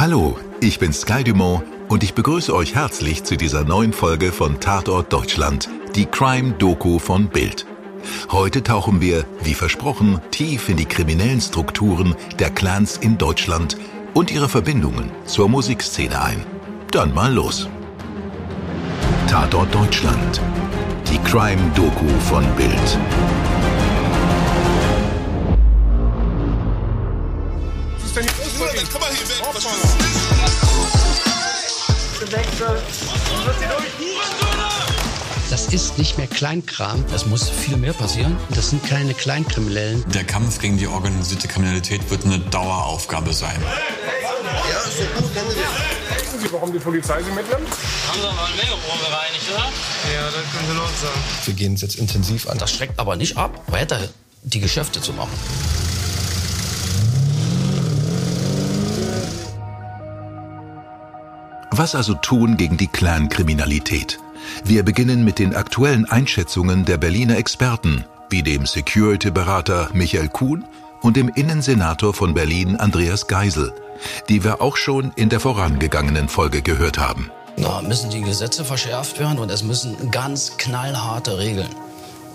Hallo, ich bin Sky Dumont und ich begrüße euch herzlich zu dieser neuen Folge von Tatort Deutschland, die Crime-Doku von Bild. Heute tauchen wir, wie versprochen, tief in die kriminellen Strukturen der Clans in Deutschland und ihre Verbindungen zur Musikszene ein. Dann mal los. Tatort Deutschland. Die Crime-Doku von Bild. Was Das ist nicht mehr Kleinkram. Es muss viel mehr passieren. Das sind keine Kleinkriminellen. Der Kampf gegen die organisierte Kriminalität wird eine Daueraufgabe sein. Ja, ist so gut, das? Wissen Sie, warum die Polizei Sie mitnimmt? Haben Sie mal ein Megabron gereinigt, oder? Ja, das können Sie laut sagen. Wir gehen es jetzt intensiv an. Das schreckt aber nicht ab, weiter die Geschäfte zu machen. Was also tun gegen die Clankriminalität? Wir beginnen mit den aktuellen Einschätzungen der Berliner Experten, wie dem Security-Berater Michael Kuhn und dem Innensenator von Berlin Andreas Geisel, die wir auch schon in der vorangegangenen Folge gehört haben. Da müssen die Gesetze verschärft werden und es müssen ganz knallharte Regeln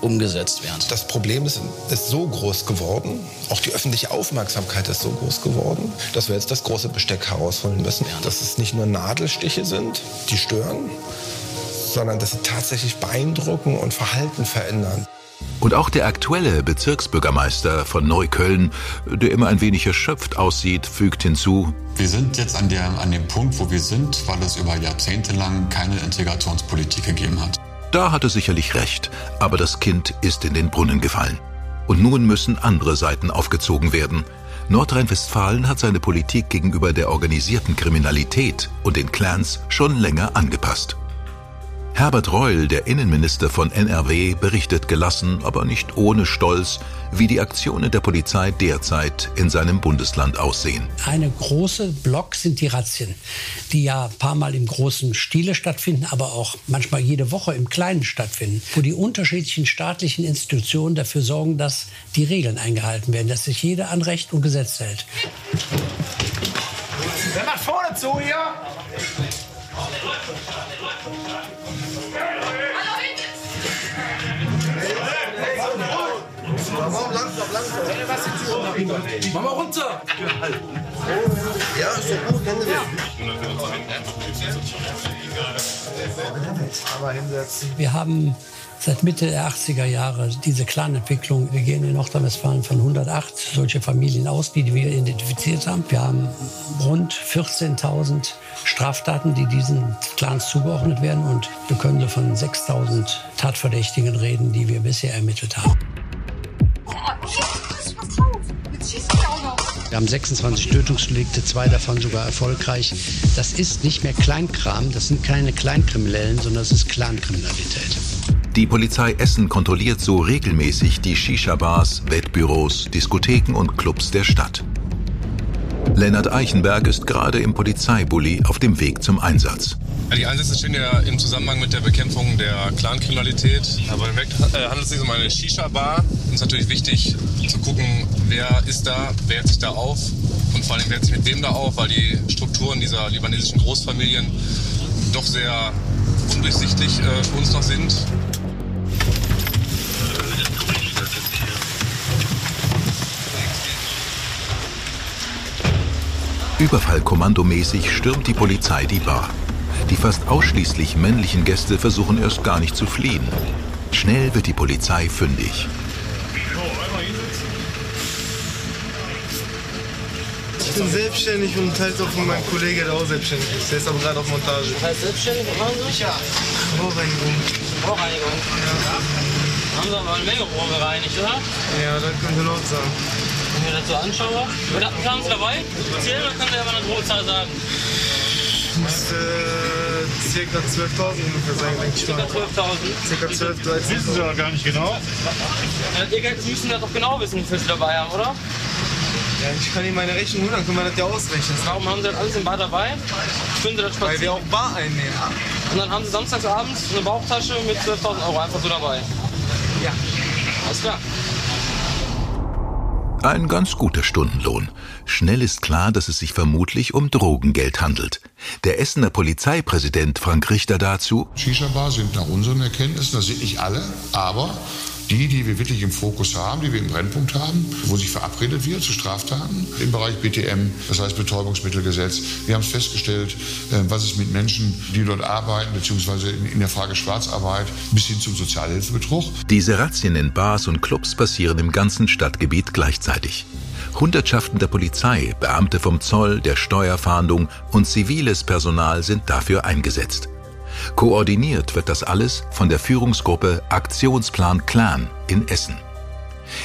umgesetzt werden. Das Problem ist, ist so groß geworden, auch die öffentliche Aufmerksamkeit ist so groß geworden, dass wir jetzt das große Besteck herausholen müssen. Dass es nicht nur Nadelstiche sind, die stören, sondern dass sie tatsächlich beeindrucken und Verhalten verändern. Und auch der aktuelle Bezirksbürgermeister von Neukölln, der immer ein wenig erschöpft aussieht, fügt hinzu, Wir sind jetzt an, der, an dem Punkt, wo wir sind, weil es über Jahrzehnte lang keine Integrationspolitik gegeben hat. Da hat er sicherlich recht, aber das Kind ist in den Brunnen gefallen. Und nun müssen andere Seiten aufgezogen werden. Nordrhein-Westfalen hat seine Politik gegenüber der organisierten Kriminalität und den Clans schon länger angepasst. Herbert Reul, der Innenminister von NRW, berichtet gelassen, aber nicht ohne Stolz, wie die Aktionen der Polizei derzeit in seinem Bundesland aussehen. Eine große Block sind die Razzien, die ja ein paar Mal im großen Stile stattfinden, aber auch manchmal jede Woche im kleinen stattfinden, wo die unterschiedlichen staatlichen Institutionen dafür sorgen, dass die Regeln eingehalten werden, dass sich jeder an Recht und Gesetz hält. Wer macht vorne zu hier? Warum langsam, langsam? Mach mal runter. Ja, ist so gut, Sie das? Aber hinsetzen. Wir haben seit Mitte der 80er Jahre diese Clanentwicklung. Wir gehen in Nordrhein-Westfalen von 108 solche Familien aus, die wir identifiziert haben. Wir haben rund 14.000 Straftaten, die diesen Clans zugeordnet werden. Und wir können so von 6.000 Tatverdächtigen reden, die wir bisher ermittelt haben. Wir haben 26 Tötungsdelikte, zwei davon sogar erfolgreich. Das ist nicht mehr Kleinkram, das sind keine Kleinkriminellen, sondern das ist Clankriminalität. Die Polizei Essen kontrolliert so regelmäßig die Shisha-Bars, Wettbüros, Diskotheken und Clubs der Stadt. Lennart Eichenberg ist gerade im Polizeibully auf dem Weg zum Einsatz. Die Einsätze stehen ja im Zusammenhang mit der Bekämpfung der Clankriminalität. Aber im äh, handelt es sich um eine Shisha-Bar. Es ist natürlich wichtig zu gucken, wer ist da, wer hält sich da auf und vor allem wer hält sich mit wem da auf, weil die Strukturen dieser libanesischen Großfamilien doch sehr undurchsichtig äh, für uns noch sind. Überfallkommandomäßig stürmt die Polizei die Bar. Die fast ausschließlich männlichen Gäste versuchen erst gar nicht zu fliehen. Schnell wird die Polizei fündig. Ich bin selbstständig und teils auch von meinem Kollege, der auch selbstständig ist. Der ist aber gerade auf Montage. Heißt selbstständig, was machen Sie? Ja. Rohrreinigung. Rohrreinigung. Haben Sie mal ein Megabron gereinigt, oder? Ja, das können Sie laut sagen. Wenn ich mir das so anschaue. Oder haben Sie dabei? Zählen oder können Sie ja mal eine Drohzahl sagen? Müsste circa 12.000 ungefähr sein, denke ich Circa mal. 12.000. Circa 12, 13. Wissen Sie doch gar nicht genau. Ja, Ihr Geld müssen das doch genau wissen, wie viel Sie dabei haben, oder? Ja, ich kann Ihnen meine Rechnung holen, dann können wir das ja ausrechnen. Warum haben Sie das alles im Bar dabei? Können Sie das Weil wir auch Bar einnehmen. Und dann haben Sie samstagsabends eine Bauchtasche mit 12.000 Euro einfach so dabei. Ja. Alles klar. Ein ganz guter Stundenlohn. Schnell ist klar, dass es sich vermutlich um Drogengeld handelt. Der Essener Polizeipräsident Frank Richter dazu. Shisha-Bar sind nach unseren Erkenntnissen, das sind nicht alle, aber die, die wir wirklich im Fokus haben, die wir im Brennpunkt haben, wo sich verabredet wird zu Straftaten im Bereich BTM, das heißt Betäubungsmittelgesetz. Wir haben es festgestellt, äh, was ist mit Menschen, die dort arbeiten, beziehungsweise in der Frage Schwarzarbeit bis hin zum Sozialhilfebetrug. Diese Razzien in Bars und Clubs passieren im ganzen Stadtgebiet gleichzeitig. Hundertschaften der Polizei, Beamte vom Zoll, der Steuerfahndung und ziviles Personal sind dafür eingesetzt. Koordiniert wird das alles von der Führungsgruppe Aktionsplan Clan in Essen.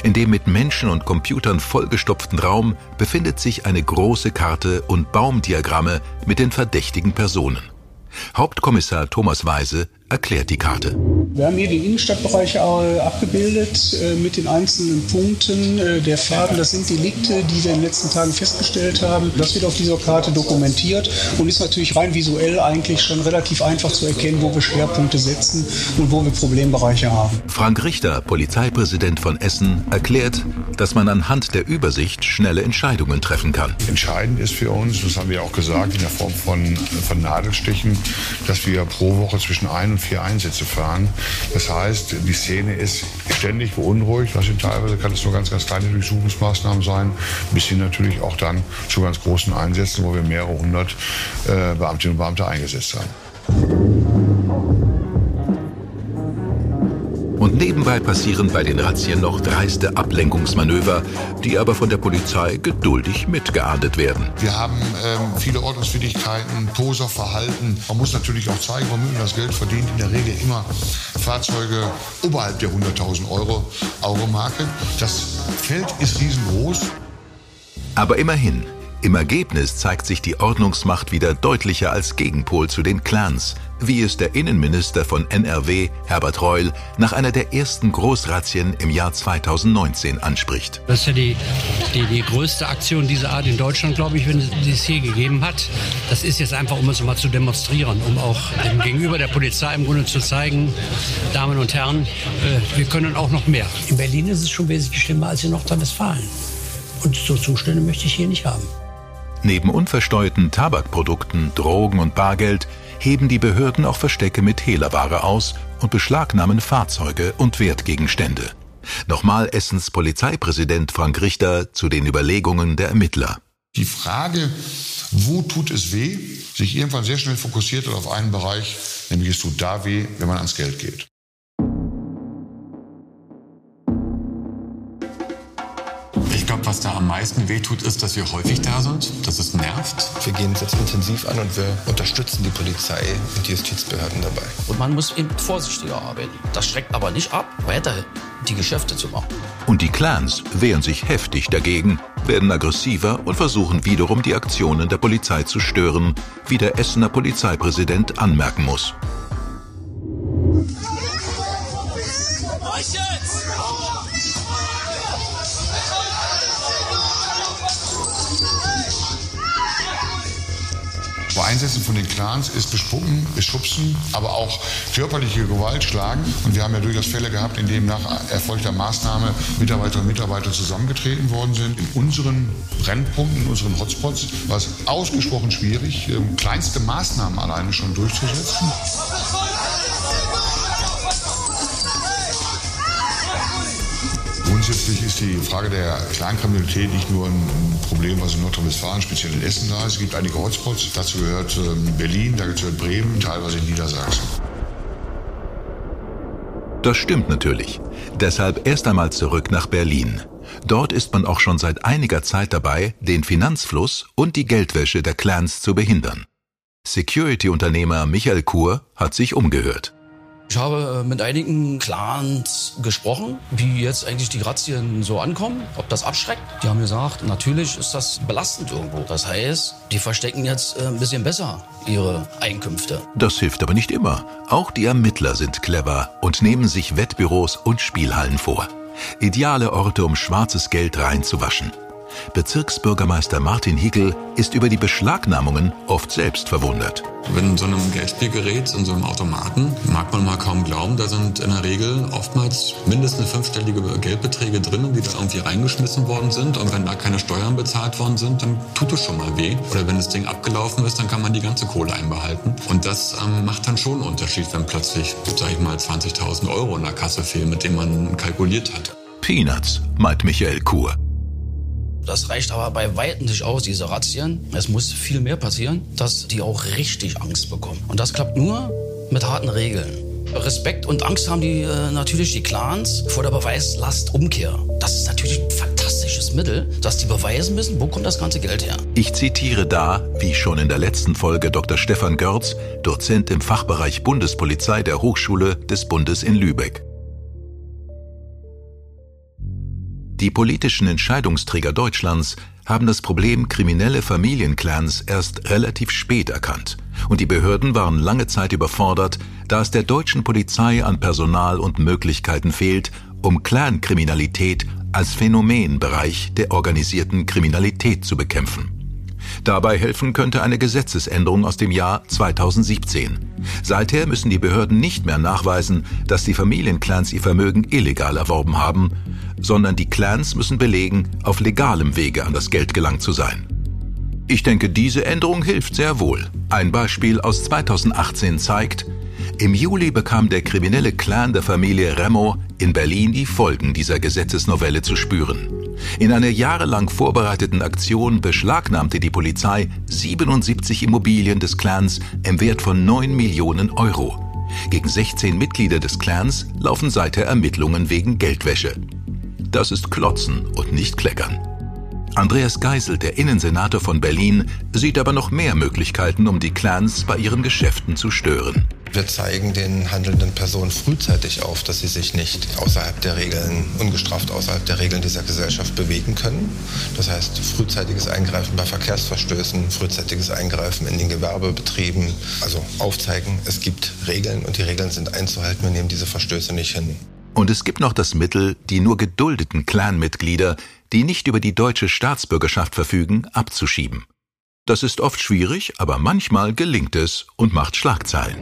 In dem mit Menschen und Computern vollgestopften Raum befindet sich eine große Karte und Baumdiagramme mit den verdächtigen Personen. Hauptkommissar Thomas Weise erklärt die Karte. Wir haben hier die Innenstadtbereiche äh, abgebildet äh, mit den einzelnen Punkten äh, der Faden. Das sind Delikte, die wir in den letzten Tagen festgestellt haben. Das wird auf dieser Karte dokumentiert und ist natürlich rein visuell eigentlich schon relativ einfach zu erkennen, wo wir Schwerpunkte setzen und wo wir Problembereiche haben. Frank Richter, Polizeipräsident von Essen, erklärt, dass man anhand der Übersicht schnelle Entscheidungen treffen kann. Entscheidend ist für uns, das haben wir auch gesagt, in der Form von, von Nadelstichen, dass wir pro Woche zwischen ein und vier Einsätze fahren. Das heißt, die Szene ist ständig beunruhigt. Das teilweise kann es nur ganz, ganz kleine Durchsuchungsmaßnahmen sein, bis hin natürlich auch dann zu ganz großen Einsätzen, wo wir mehrere hundert äh, Beamtinnen und Beamte eingesetzt haben. Nebenbei passieren bei den Razzien noch dreiste Ablenkungsmanöver, die aber von der Polizei geduldig mitgeahndet werden. Wir haben ähm, viele Ordnungswidrigkeiten, Poserverhalten. Man muss natürlich auch zeigen, womit man das Geld verdient. In der Regel immer Fahrzeuge oberhalb der 100.000 Euro Euro-Marke. Das Feld ist riesengroß. Aber immerhin, im Ergebnis zeigt sich die Ordnungsmacht wieder deutlicher als Gegenpol zu den Clans, wie es der Innenminister von NRW, Herbert Reul, nach einer der ersten Großrazzien im Jahr 2019 anspricht. Das ist ja die, die, die größte Aktion dieser Art in Deutschland, glaube ich, wenn es es hier gegeben hat. Das ist jetzt einfach, um es mal zu demonstrieren, um auch dem Gegenüber der Polizei im Grunde zu zeigen, Damen und Herren, äh, wir können auch noch mehr. In Berlin ist es schon wesentlich schlimmer als in Nordrhein-Westfalen. Und so Zustände möchte ich hier nicht haben. Neben unversteuerten Tabakprodukten, Drogen und Bargeld heben die Behörden auch Verstecke mit Hehlerware aus und beschlagnahmen Fahrzeuge und Wertgegenstände. Nochmal Essens Polizeipräsident Frank Richter zu den Überlegungen der Ermittler. Die Frage, wo tut es weh, sich irgendwann sehr schnell fokussiert auf einen Bereich, nämlich es tut da weh, wenn man ans Geld geht. Meisten wehtut, ist, dass wir häufig da sind, dass es nervt. Wir gehen es jetzt intensiv an und wir unterstützen die Polizei und die Justizbehörden dabei. Und man muss eben vorsichtiger arbeiten. Das schreckt aber nicht ab, weiterhin die Geschäfte zu machen. Und die Clans wehren sich heftig dagegen, werden aggressiver und versuchen wiederum die Aktionen der Polizei zu stören, wie der Essener Polizeipräsident anmerken muss. Bei Einsätzen von den Clans ist bespucken, beschubsen, aber auch körperliche Gewalt schlagen. Und wir haben ja durchaus Fälle gehabt, in denen nach erfolgter Maßnahme Mitarbeiter und Mitarbeiter zusammengetreten worden sind. In unseren Brennpunkten, in unseren Hotspots war es ausgesprochen schwierig, ähm, kleinste Maßnahmen alleine schon durchzusetzen. Grundsätzlich ist die Frage der Clankriminalität nicht nur ein Problem, was in Nordrhein-Westfalen, speziell in Essen da ist. Es gibt einige Hotspots. Dazu gehört ähm, Berlin, da gehört Bremen, teilweise in Niedersachsen. Das stimmt natürlich. Deshalb erst einmal zurück nach Berlin. Dort ist man auch schon seit einiger Zeit dabei, den Finanzfluss und die Geldwäsche der Clans zu behindern. Security-Unternehmer Michael Kur hat sich umgehört. Ich habe äh, mit einigen Clans gesprochen, wie jetzt eigentlich die Razzien so ankommen, ob das abschreckt. Die haben gesagt, natürlich ist das belastend irgendwo. Das heißt, die verstecken jetzt äh, ein bisschen besser ihre Einkünfte. Das hilft aber nicht immer. Auch die Ermittler sind clever und nehmen sich Wettbüros und Spielhallen vor. Ideale Orte, um schwarzes Geld reinzuwaschen. Bezirksbürgermeister Martin Hickel ist über die Beschlagnahmungen oft selbst verwundert. Wenn in so einem Geldspielgerät, in so einem Automaten, mag man mal kaum glauben, da sind in der Regel oftmals mindestens fünfstellige Geldbeträge drin, die da irgendwie reingeschmissen worden sind. Und wenn da keine Steuern bezahlt worden sind, dann tut es schon mal weh. Oder wenn das Ding abgelaufen ist, dann kann man die ganze Kohle einbehalten. Und das ähm, macht dann schon einen Unterschied, wenn plötzlich, sag ich mal, 20.000 Euro in der Kasse fehlen, mit denen man kalkuliert hat. Peanuts, meint Michael Kur. Das reicht aber bei weitem nicht aus, diese Razzien. Es muss viel mehr passieren, dass die auch richtig Angst bekommen. Und das klappt nur mit harten Regeln. Respekt und Angst haben die äh, natürlich die Clans vor der Beweislastumkehr. Das ist natürlich ein fantastisches Mittel, dass die beweisen müssen, wo kommt das ganze Geld her. Ich zitiere da, wie schon in der letzten Folge Dr. Stefan Görz, Dozent im Fachbereich Bundespolizei der Hochschule des Bundes in Lübeck. Die politischen Entscheidungsträger Deutschlands haben das Problem kriminelle Familienclans erst relativ spät erkannt. Und die Behörden waren lange Zeit überfordert, da es der deutschen Polizei an Personal und Möglichkeiten fehlt, um Clankriminalität als Phänomenbereich der organisierten Kriminalität zu bekämpfen. Dabei helfen könnte eine Gesetzesänderung aus dem Jahr 2017. Seither müssen die Behörden nicht mehr nachweisen, dass die Familienclans ihr Vermögen illegal erworben haben, sondern die Clans müssen belegen, auf legalem Wege an das Geld gelangt zu sein. Ich denke, diese Änderung hilft sehr wohl. Ein Beispiel aus 2018 zeigt, im Juli bekam der kriminelle Clan der Familie Remo in Berlin die Folgen dieser Gesetzesnovelle zu spüren. In einer jahrelang vorbereiteten Aktion beschlagnahmte die Polizei 77 Immobilien des Clans im Wert von 9 Millionen Euro. Gegen 16 Mitglieder des Clans laufen seither Ermittlungen wegen Geldwäsche. Das ist Klotzen und nicht Kleckern. Andreas Geisel, der Innensenator von Berlin, sieht aber noch mehr Möglichkeiten, um die Clans bei ihren Geschäften zu stören. Wir zeigen den handelnden Personen frühzeitig auf, dass sie sich nicht außerhalb der Regeln, ungestraft außerhalb der Regeln dieser Gesellschaft bewegen können. Das heißt, frühzeitiges Eingreifen bei Verkehrsverstößen, frühzeitiges Eingreifen in den Gewerbebetrieben. Also aufzeigen, es gibt Regeln und die Regeln sind einzuhalten. Wir nehmen diese Verstöße nicht hin. Und es gibt noch das Mittel, die nur geduldeten Clanmitglieder, die nicht über die deutsche Staatsbürgerschaft verfügen, abzuschieben. Das ist oft schwierig, aber manchmal gelingt es und macht Schlagzeilen.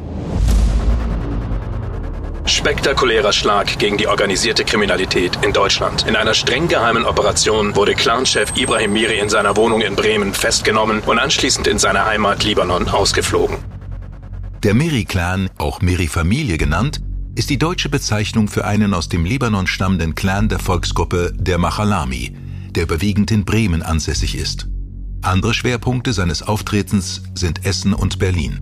Spektakulärer Schlag gegen die organisierte Kriminalität in Deutschland. In einer streng geheimen Operation wurde Clanchef Ibrahim Miri in seiner Wohnung in Bremen festgenommen und anschließend in seine Heimat Libanon ausgeflogen. Der Miri-Clan, auch Miri-Familie genannt, ist die deutsche Bezeichnung für einen aus dem Libanon stammenden Clan der Volksgruppe der Machalami, der überwiegend in Bremen ansässig ist. Andere Schwerpunkte seines Auftretens sind Essen und Berlin.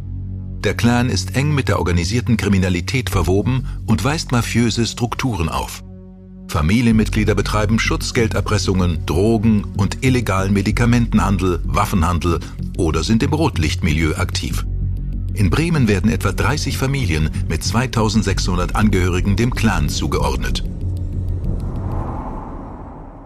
Der Clan ist eng mit der organisierten Kriminalität verwoben und weist mafiöse Strukturen auf. Familienmitglieder betreiben Schutzgelderpressungen, Drogen und illegalen Medikamentenhandel, Waffenhandel oder sind im Rotlichtmilieu aktiv. In Bremen werden etwa 30 Familien mit 2600 Angehörigen dem Clan zugeordnet.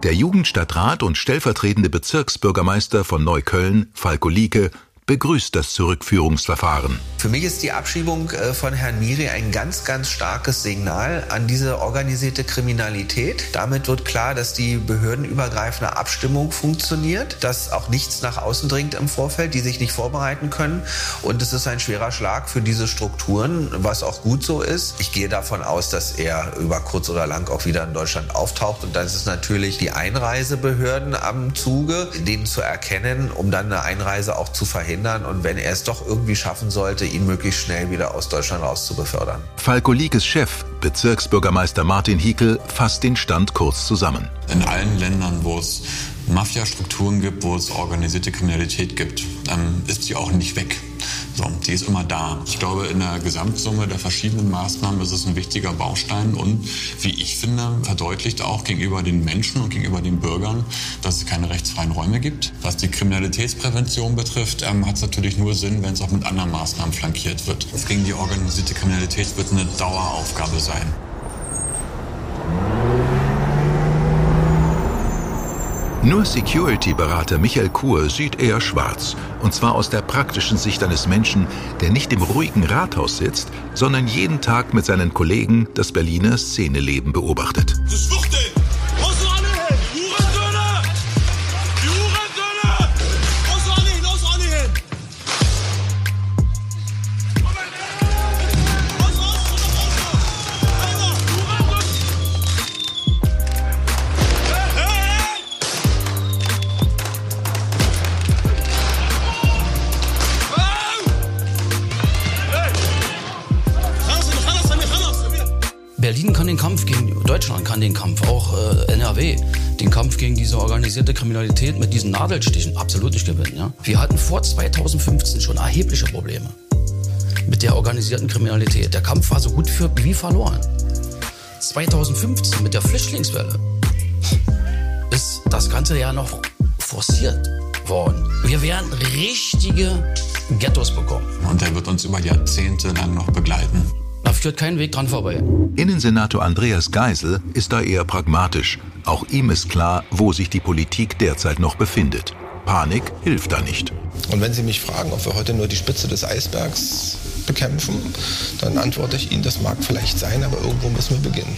Der Jugendstadtrat und stellvertretende Bezirksbürgermeister von Neukölln, Falko Lieke, begrüßt das Zurückführungsverfahren. Für mich ist die Abschiebung äh, von Herrn Miri ein ganz, ganz starkes Signal an diese organisierte Kriminalität. Damit wird klar, dass die behördenübergreifende Abstimmung funktioniert, dass auch nichts nach außen dringt im Vorfeld, die sich nicht vorbereiten können. Und es ist ein schwerer Schlag für diese Strukturen, was auch gut so ist. Ich gehe davon aus, dass er über kurz oder lang auch wieder in Deutschland auftaucht. Und dann ist es natürlich die Einreisebehörden am Zuge, den zu erkennen, um dann eine Einreise auch zu verhindern verhindern und wenn er es doch irgendwie schaffen sollte, ihn möglichst schnell wieder aus Deutschland raus zu befördern. Falko Liekes Chef, Bezirksbürgermeister Martin Hiekel, fasst den Stand kurz zusammen. In allen Ländern, wo es Mafia-Strukturen gibt, wo es organisierte Kriminalität gibt, ähm, ist sie auch nicht weg. So, die ist immer da. Ich glaube, in der Gesamtsumme der verschiedenen Maßnahmen ist es ein wichtiger Baustein und, wie ich finde, verdeutlicht auch gegenüber den Menschen und gegenüber den Bürgern, dass es keine rechtsfreien Räume gibt. Was die Kriminalitätsprävention betrifft, ähm, hat es natürlich nur Sinn, wenn es auch mit anderen Maßnahmen flankiert wird. Gegen die organisierte Kriminalität wird eine Daueraufgabe sein. Nur Security-Berater Michael Kur sieht eher schwarz. Und zwar aus der praktischen Sicht eines Menschen, der nicht im ruhigen Rathaus sitzt, sondern jeden Tag mit seinen Kollegen das Berliner Szeneleben beobachtet. Kampf gegen Deutschland kann den Kampf, auch äh, NRW, den Kampf gegen diese organisierte Kriminalität mit diesen Nadelstichen absolut nicht gewinnen. Ja? Wir hatten vor 2015 schon erhebliche Probleme mit der organisierten Kriminalität. Der Kampf war so gut für wie verloren. 2015 mit der Flüchtlingswelle ist das Ganze ja noch forciert worden. Wir werden richtige Ghettos bekommen. Und der wird uns über Jahrzehnte lang noch begleiten. Da führt kein Weg dran vorbei. Innensenator Andreas Geisel ist da eher pragmatisch. Auch ihm ist klar, wo sich die Politik derzeit noch befindet. Panik hilft da nicht. Und wenn Sie mich fragen, ob wir heute nur die Spitze des Eisbergs bekämpfen, dann antworte ich Ihnen, das mag vielleicht sein, aber irgendwo müssen wir beginnen.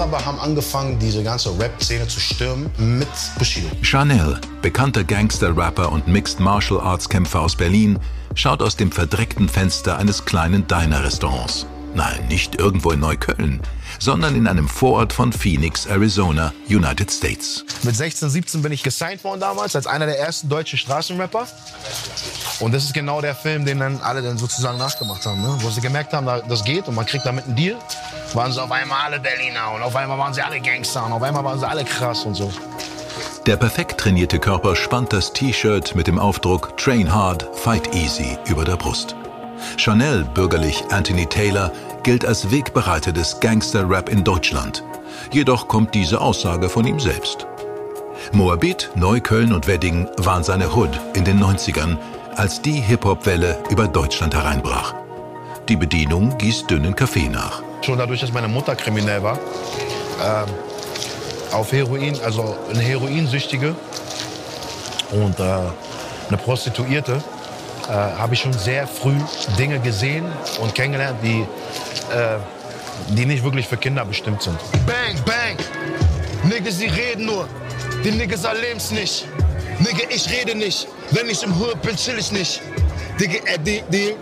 Araber haben angefangen, diese ganze Rap-Szene zu stürmen mit Bushido. Chanel, bekannter Gangster-Rapper und Mixed Martial Arts-Kämpfer aus Berlin, schaut aus dem verdreckten Fenster eines kleinen Diner-Restaurants. Nein, nicht irgendwo in Neukölln, sondern in einem Vorort von Phoenix, Arizona, United States. Mit 16, 17 bin ich gesigned worden damals als einer der ersten deutschen Straßenrapper. Und das ist genau der Film, den dann alle dann sozusagen nachgemacht haben. Ne? Wo sie gemerkt haben, das geht und man kriegt damit einen Deal, waren sie auf einmal alle Berliner und auf einmal waren sie alle Gangster und auf einmal waren sie alle krass und so. Der perfekt trainierte Körper spannt das T-Shirt mit dem Aufdruck Train Hard, Fight Easy über der Brust. Chanel, bürgerlich Anthony Taylor, gilt als Wegbereiter des Gangster-Rap in Deutschland. Jedoch kommt diese Aussage von ihm selbst. Moabit, Neukölln und Wedding waren seine Hood in den 90ern, als die Hip-Hop-Welle über Deutschland hereinbrach. Die Bedienung gießt dünnen Kaffee nach. Schon dadurch, dass meine Mutter kriminell war, äh, auf Heroin, also eine Heroinsüchtige und äh, eine Prostituierte, äh, habe ich schon sehr früh Dinge gesehen und kennengelernt, die, äh, die nicht wirklich für Kinder bestimmt sind. Bang, bang. Nigga, sie reden nur. Die Niggas erleben's nicht. Nigga, ich rede nicht. Wenn ich im Hood bin, chill ich nicht. Digga, äh, die, die.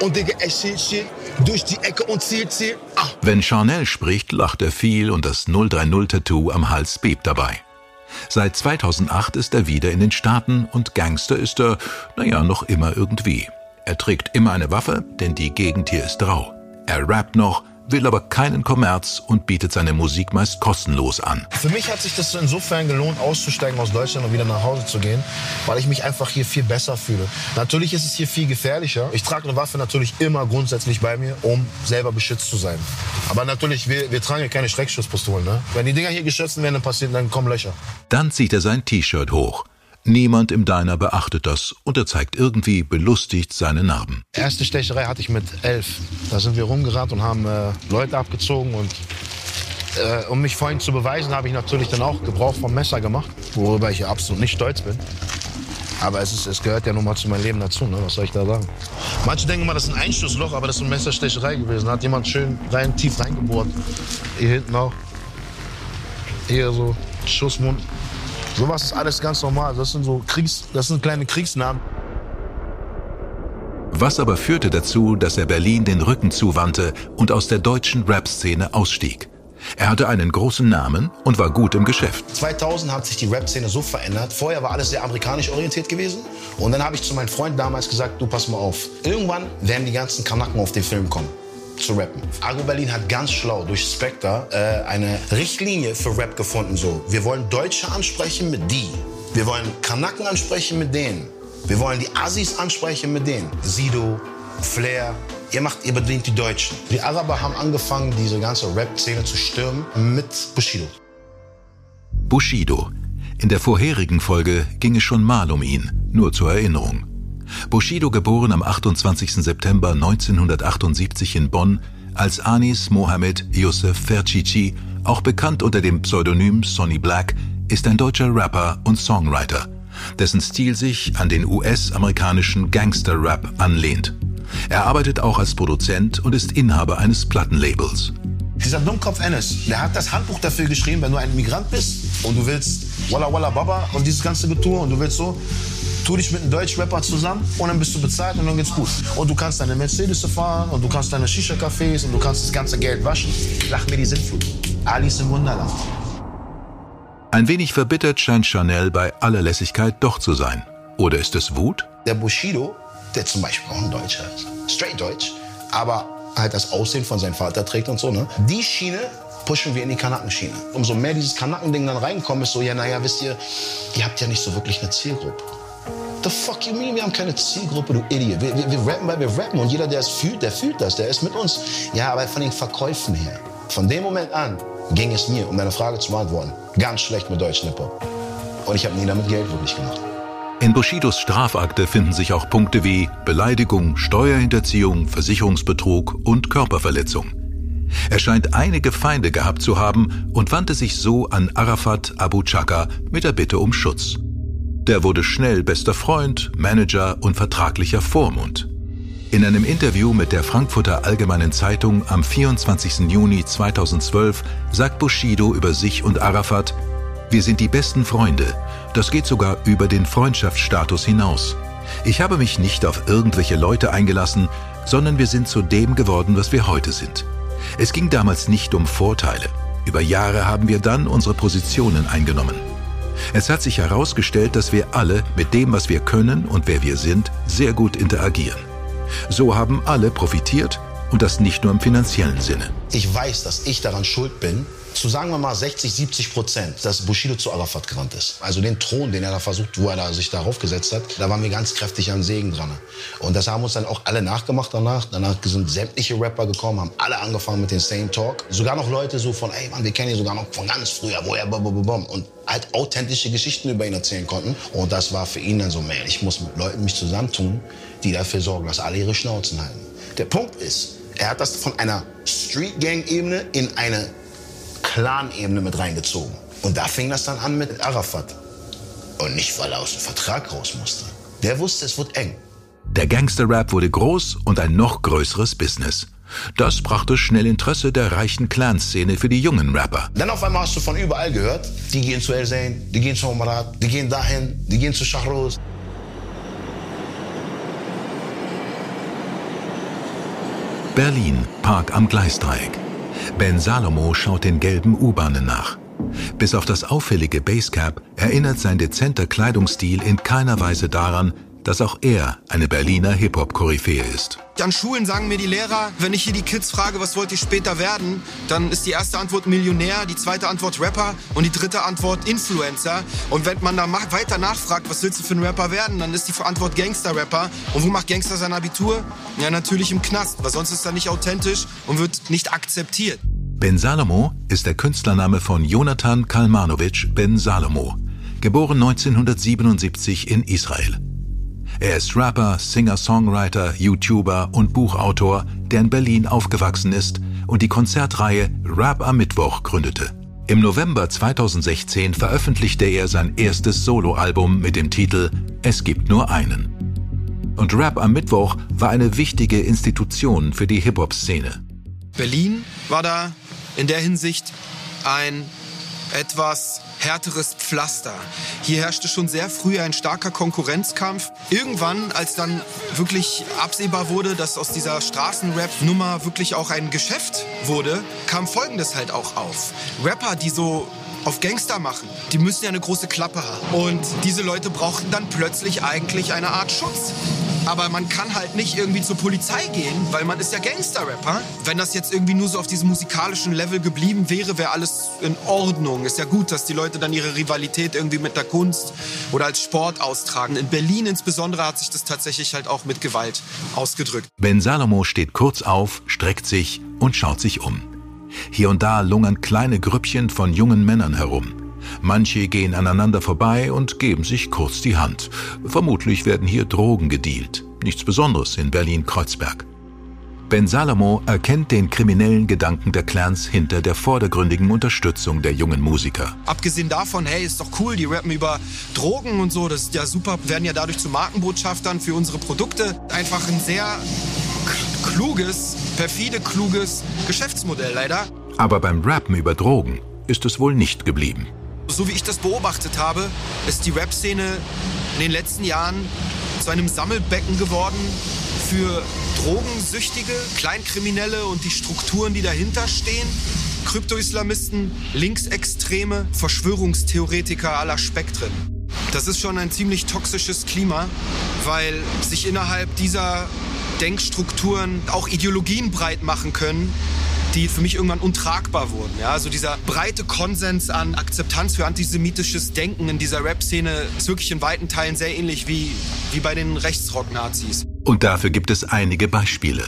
Und Digga, ich schiel, schiel. Durch die Ecke und ziel, ziel. Ah. Wenn Chanel spricht, lacht er viel und das 030-Tattoo am Hals bebt dabei. Seit 2008 ist er wieder in den Staaten und Gangster ist er, naja, noch immer irgendwie. Er trägt immer eine Waffe, denn die Gegend hier ist rau. Er rappt noch, will aber keinen Kommerz und bietet seine Musik meist kostenlos an. Für mich hat sich das insofern gelohnt, auszusteigen aus Deutschland und wieder nach Hause zu gehen, weil ich mich einfach hier viel besser fühle. Natürlich ist es hier viel gefährlicher. Ich trage eine Waffe natürlich immer grundsätzlich bei mir, um selber beschützt zu sein. Aber natürlich, wir, wir tragen hier keine Schreckschusspistolen. Ne? Wenn die Dinger hier geschossen werden, dann passieren, dann kommen Löcher. Dann zieht er sein T-Shirt hoch. Niemand im Diner beachtet das und er zeigt irgendwie belustigt seine Narben. Erste Stecherei hatte ich mit elf. Da sind wir rumgerannt und haben äh, Leute abgezogen und äh, um mich vorhin zu beweisen, habe ich natürlich dann auch Gebrauch vom Messer gemacht, worüber ich absolut nicht stolz bin. Aber es, ist, es gehört ja nun mal zu meinem Leben dazu, ne? was soll ich da sagen? Manche denken mal, das ist ein Einschussloch, aber das ist eine Messerstecherei gewesen. Da hat jemand schön rein, tief reingebohrt. Hier hinten auch. Hier so, Schussmund. Sowas ist alles ganz normal. Das sind so Kriegs, das sind kleine Kriegsnamen. Was aber führte dazu, dass er Berlin den Rücken zuwandte und aus der deutschen Rap-Szene ausstieg? Er hatte einen großen Namen und war gut im Geschäft. 2000 hat sich die Rap-Szene so verändert. Vorher war alles sehr amerikanisch orientiert gewesen. Und dann habe ich zu meinem Freund damals gesagt, du pass mal auf. Irgendwann werden die ganzen Kanaken auf den Film kommen. Zu rappen. Agro Berlin hat ganz schlau durch Spectre äh, eine Richtlinie für Rap gefunden. So, wir wollen Deutsche ansprechen mit die. Wir wollen Kanaken ansprechen mit denen. Wir wollen die Assis ansprechen mit denen. Sido, Flair. Ihr macht, ihr bedient die Deutschen. Die Araber haben angefangen, diese ganze Rap-Szene zu stürmen mit Bushido. Bushido. In der vorherigen Folge ging es schon mal um ihn, nur zur Erinnerung. Bushido geboren am 28. September 1978 in Bonn als Anis Mohammed Youssef Ferchichi, auch bekannt unter dem Pseudonym Sonny Black, ist ein deutscher Rapper und Songwriter, dessen Stil sich an den US-amerikanischen Gangster-Rap anlehnt. Er arbeitet auch als Produzent und ist Inhaber eines Plattenlabels. Dieser Dummkopf Ennis, der hat das Handbuch dafür geschrieben, wenn du ein Migrant bist und du willst Walla Walla Baba und dieses ganze Getue und du willst so, tu dich mit einem Deutsch-Rapper zusammen und dann bist du bezahlt und dann geht's gut. Und du kannst deine Mercedes fahren und du kannst deine Shisha-Cafés und du kannst das ganze Geld waschen. Lach mir die Sintflut. Alice im Wunderland. Ein wenig verbittert scheint Chanel bei aller Lässigkeit doch zu sein. Oder ist es Wut? Der Bushido, der zum Beispiel auch ein Deutscher ist, straight Deutsch, aber halt das Aussehen von seinem Vater trägt und so, ne? Die Schiene pushen wir in die Kanakenschiene. Umso mehr dieses Kanakending dann reinkommt, ist so, ja, naja, wisst ihr, ihr habt ja nicht so wirklich eine Zielgruppe. The fuck you mean? Wir haben keine Zielgruppe, du Idiot. Wir, wir, wir rappen, weil wir rappen. Und jeder, der es fühlt, der fühlt das. Der ist mit uns. Ja, aber von den Verkäufen her. Von dem Moment an ging es mir, um deine Frage zu beantworten, ganz schlecht mit deutschen Hip-Hop. Und ich habe nie damit Geld wirklich gemacht. In Bushidos Strafakte finden sich auch Punkte wie Beleidigung, Steuerhinterziehung, Versicherungsbetrug und Körperverletzung. Er scheint einige Feinde gehabt zu haben und wandte sich so an Arafat Abu Chaka mit der Bitte um Schutz. Der wurde schnell bester Freund, Manager und vertraglicher Vormund. In einem Interview mit der Frankfurter Allgemeinen Zeitung am 24. Juni 2012 sagt Bushido über sich und Arafat, wir sind die besten Freunde. Das geht sogar über den Freundschaftsstatus hinaus. Ich habe mich nicht auf irgendwelche Leute eingelassen, sondern wir sind zu dem geworden, was wir heute sind. Es ging damals nicht um Vorteile. Über Jahre haben wir dann unsere Positionen eingenommen. Es hat sich herausgestellt, dass wir alle mit dem, was wir können und wer wir sind, sehr gut interagieren. So haben alle profitiert und das nicht nur im finanziellen Sinne. Ich weiß, dass ich daran schuld bin, zu sagen wir mal 60, 70 Prozent, dass Bushido zu Arafat gerannt ist. Also den Thron, den er da versucht, wo er da sich darauf gesetzt hat, da waren wir ganz kräftig am Segen dran. Und das haben uns dann auch alle nachgemacht danach. Danach sind sämtliche Rapper gekommen, haben alle angefangen mit dem Same Talk. Sogar noch Leute so von, ey Mann, wir kennen ihn sogar noch von ganz früher, woher, bum, und halt authentische Geschichten über ihn erzählen konnten. Und das war für ihn dann so, man, ich muss mit Leuten mich zusammentun, die dafür sorgen, dass alle ihre Schnauzen halten. Der Punkt ist, er hat das von einer Street Gang Ebene in eine Clan-Ebene mit reingezogen. Und da fing das dann an mit Arafat. Und nicht, weil er aus dem Vertrag raus musste. Der wusste, es wird eng. Der Gangster-Rap wurde groß und ein noch größeres Business. Das brachte schnell Interesse der reichen Clanszene für die jungen Rapper. Dann auf einmal hast du von überall gehört, die gehen zu El Zayn, die gehen zu Omarat, die gehen dahin, die gehen zu Shahroz. Berlin, Park am Gleisdreieck. Ben Salomo schaut den gelben U-Bahnen nach. Bis auf das auffällige Basecap erinnert sein dezenter Kleidungsstil in keiner Weise daran, dass auch er eine Berliner Hip-Hop-Koryphäe ist. An Schulen sagen mir die Lehrer, wenn ich hier die Kids frage, was wollt ihr später werden, dann ist die erste Antwort Millionär, die zweite Antwort Rapper und die dritte Antwort Influencer. Und wenn man da weiter nachfragt, was willst du für ein Rapper werden, dann ist die Antwort Gangster-Rapper. Und wo macht Gangster sein Abitur? Ja, natürlich im Knast, weil sonst ist er nicht authentisch und wird nicht akzeptiert. Ben Salomo ist der Künstlername von Jonathan Kalmanovic Ben Salomo, geboren 1977 in Israel. Er ist Rapper, Singer-Songwriter, YouTuber und Buchautor, der in Berlin aufgewachsen ist und die Konzertreihe Rap am Mittwoch gründete. Im November 2016 veröffentlichte er sein erstes Soloalbum mit dem Titel Es gibt nur einen. Und Rap am Mittwoch war eine wichtige Institution für die Hip-Hop-Szene. Berlin war da in der Hinsicht ein etwas härteres Pflaster. Hier herrschte schon sehr früh ein starker Konkurrenzkampf. Irgendwann, als dann wirklich absehbar wurde, dass aus dieser Straßenrap-Nummer wirklich auch ein Geschäft wurde, kam Folgendes halt auch auf. Rapper, die so auf Gangster machen, die müssen ja eine große Klappe haben. Und diese Leute brauchten dann plötzlich eigentlich eine Art Schutz. Aber man kann halt nicht irgendwie zur Polizei gehen, weil man ist ja Gangster-Rapper. Wenn das jetzt irgendwie nur so auf diesem musikalischen Level geblieben wäre, wäre alles in Ordnung. Ist ja gut, dass die Leute dann ihre Rivalität irgendwie mit der Kunst oder als Sport austragen. In Berlin insbesondere hat sich das tatsächlich halt auch mit Gewalt ausgedrückt. Ben Salomo steht kurz auf, streckt sich und schaut sich um. Hier und da lungern kleine Grüppchen von jungen Männern herum. Manche gehen aneinander vorbei und geben sich kurz die Hand. Vermutlich werden hier Drogen gedealt. Nichts Besonderes in Berlin-Kreuzberg. Ben Salomo erkennt den kriminellen Gedanken der Clans hinter der vordergründigen Unterstützung der jungen Musiker. Abgesehen davon, hey, ist doch cool, die rappen über Drogen und so, das ist ja super, werden ja dadurch zu Markenbotschaftern für unsere Produkte. Einfach ein sehr kluges, perfide, kluges Geschäftsmodell leider. Aber beim Rappen über Drogen ist es wohl nicht geblieben. So wie ich das beobachtet habe, ist die Rap-Szene in den letzten Jahren zu einem Sammelbecken geworden für Drogensüchtige, Kleinkriminelle und die Strukturen, die dahinter stehen. Krypto-Islamisten, Linksextreme, Verschwörungstheoretiker aller Spektren. Das ist schon ein ziemlich toxisches Klima, weil sich innerhalb dieser Denkstrukturen auch Ideologien breit machen können, die für mich irgendwann untragbar wurden. Ja, also dieser breite Konsens an Akzeptanz für antisemitisches Denken in dieser Rap-Szene ist wirklich in weiten Teilen sehr ähnlich wie, wie bei den Rechtsrock-Nazis. Und dafür gibt es einige Beispiele,